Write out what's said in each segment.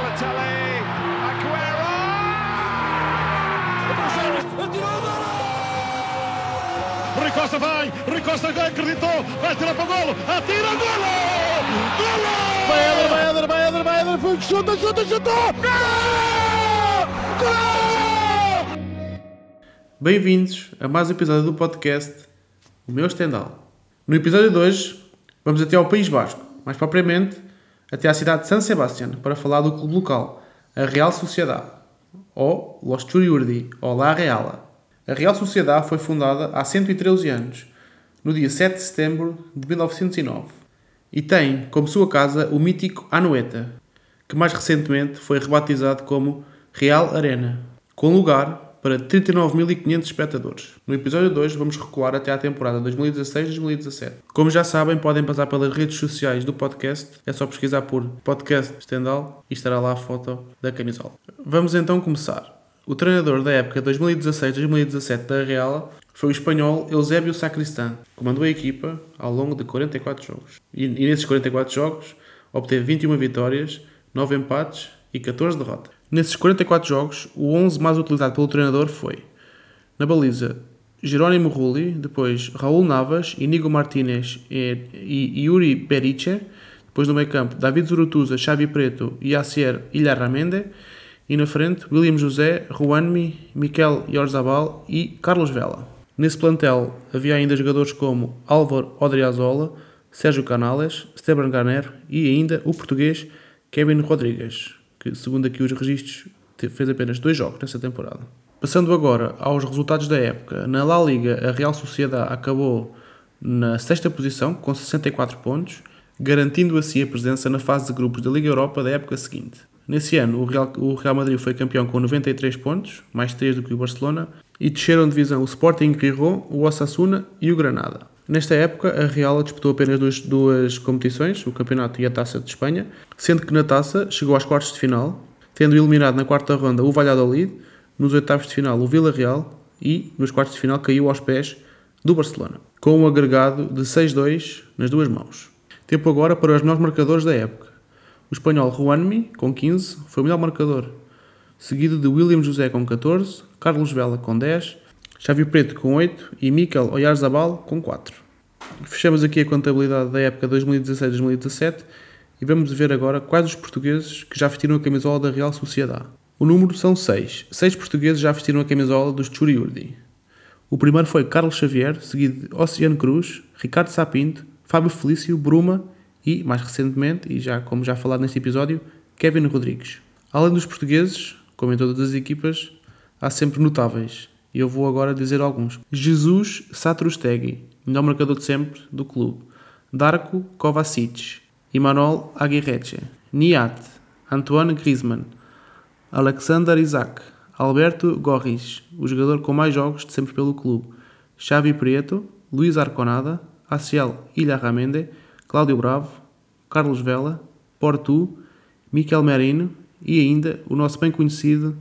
Balotelli, Aguero! Rui Costa vai, Rui Costa acreditou, vai tirar para o golo, atira, golo! Golo! Vai Éder, vai Éder, vai Éder, vai Éder, foi, chuta, chuta, chuta! Gol! Bem-vindos a mais um episódio do podcast O Meu Stendhal. No episódio de hoje, vamos até ao País Basco, mais propriamente até à cidade de San Sebastián, para falar do clube local, a Real Sociedade, ou Los Churiurdi, ou La Reala. A Real Sociedade foi fundada há 113 anos, no dia 7 de setembro de 1909, e tem como sua casa o mítico Anoeta, que mais recentemente foi rebatizado como Real Arena, com lugar para 39.500 espectadores. No episódio 2 vamos recuar até à temporada 2016-2017. Como já sabem, podem passar pelas redes sociais do podcast, é só pesquisar por podcast Stendhal e estará lá a foto da camisola. Vamos então começar. O treinador da época 2016-2017 da Real foi o espanhol Eusébio Sacristán, que comandou a equipa ao longo de 44 jogos. E, e nesses 44 jogos obteve 21 vitórias, 9 empates e 14 derrotas. Nesses 44 jogos, o 11 mais utilizado pelo treinador foi na baliza Jerónimo Rulli, depois Raul Navas, Inigo Martínez e, Yuri Beriche, depois no meio campo David Zurutuza, Xavi Preto e Yacier Ilharramende, e na frente William José, Juanmi, Miquel Yorzabal e Carlos Vela. Nesse plantel havia ainda jogadores como Álvaro Odriazola, Sérgio Canales, Esteban Garner e ainda o português Kevin Rodrigues, que segundo aqui os registros fez apenas dois jogos nessa temporada. Passando agora aos resultados da época, na La Liga a Real Sociedade acabou na sexta posição com 64 pontos, garantindo assim a presença na fase de grupos da Liga Europa da época seguinte. Nesse ano, o Real, o Real, Madrid foi campeão com 93 pontos, mais 3 do que o Barcelona, e desceram de divisão o Sporting Gijón, o Osasuna e o Granada. Nesta época, a Real disputou apenas duas, duas competições, o Campeonato e a Taça de Espanha, sendo que na Taça chegou aos quartos de final, tendo eliminado na quarta ronda o Valladolid, nos oitavos de final o Villarreal e nos quartos de final caiu aos pés do Barcelona, com um agregado de 6-2 nas duas mãos. Tempo agora para os melhores marcadores da época. O espanhol Juanmi, com 15, foi o melhor marcador, seguido de William José com 14, Carlos Vela com 10, Xavi Preto com 8 e Mikel Oyarzabal com 4. Fechamos aqui a contabilidade da época 2016-2017 e vamos ver agora quais os portugueses que já vestiram a camisola da Real Sociedade. O número são 6. 6 portugueses já vestiram a camisola dos Churiurdi. O primeiro foi Carlos Xavier, seguido de Oceano Cruz, Ricardo Sapinto, Fábio Felício, Bruma e, mais recentemente, e já como já falado neste episódio, Kevin Rodrigues. Além dos portugueses, como em todas as equipas, há sempre notáveis, e eu vou agora dizer alguns. Jesus Satrustegui, melhor marcador de sempre do clube. Darko Kovacic, Imanol Aguirreche, Niat, Antoine Griezmann, Alexander Isaac, Alberto Gorris, o jogador com mais jogos de sempre pelo clube. Xavi Prieto, Luís Arconada, Aciel Ilharramende, Cláudio Bravo, Carlos Vela, Portu, Miquel Merino e ainda o nosso bem conhecido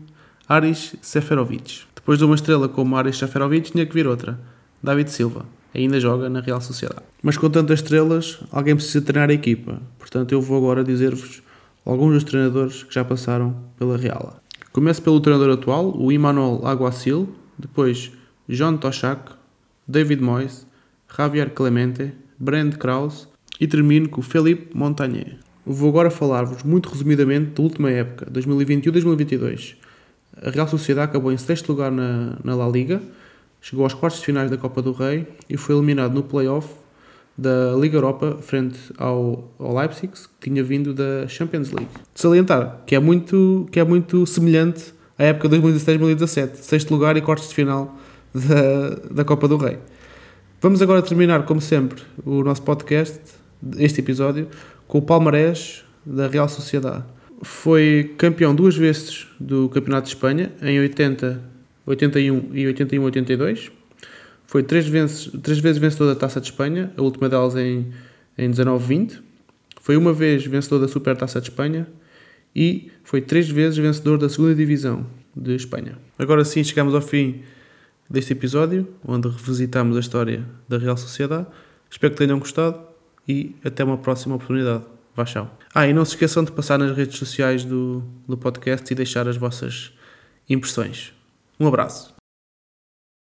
Aris Seferovic. Depois de uma estrela como Aris Seferovic, tinha que vir outra, David Silva. Ainda joga na Real Sociedade. Mas com tantas estrelas, alguém precisa treinar a equipa. Portanto, eu vou agora dizer-vos alguns dos treinadores que já passaram pela Real. Começo pelo treinador atual, o Emmanuel Aguacil, depois John Toshak, David Moyes, Javier Clemente, Brand Krause e termino com Felipe Montagnier. Vou agora falar-vos muito resumidamente da última época, 2021-2022. A Real Sociedade acabou em sexto lugar na, na La Liga, chegou aos quartos de finais da Copa do Rei e foi eliminado no play-off da Liga Europa frente ao, ao Leipzig, que tinha vindo da Champions League. De salientar que é muito, que é muito semelhante à época 2016-2017, sexto lugar e quartos de final da, da Copa do Rei. Vamos agora terminar, como sempre, o nosso podcast, este episódio, com o palmarés da Real Sociedade. Foi campeão duas vezes do Campeonato de Espanha, em 80, 81 e 81-82. Foi três vezes, três vezes vencedor da Taça de Espanha, a última delas em, em 19-20. Foi uma vez vencedor da Super Taça de Espanha e foi três vezes vencedor da segunda Divisão de Espanha. Agora sim, chegamos ao fim deste episódio, onde revisitamos a história da Real Sociedade. Espero que tenham gostado e até uma próxima oportunidade. Ah, e não se esqueçam de passar nas redes sociais do, do podcast e deixar as vossas impressões. Um abraço.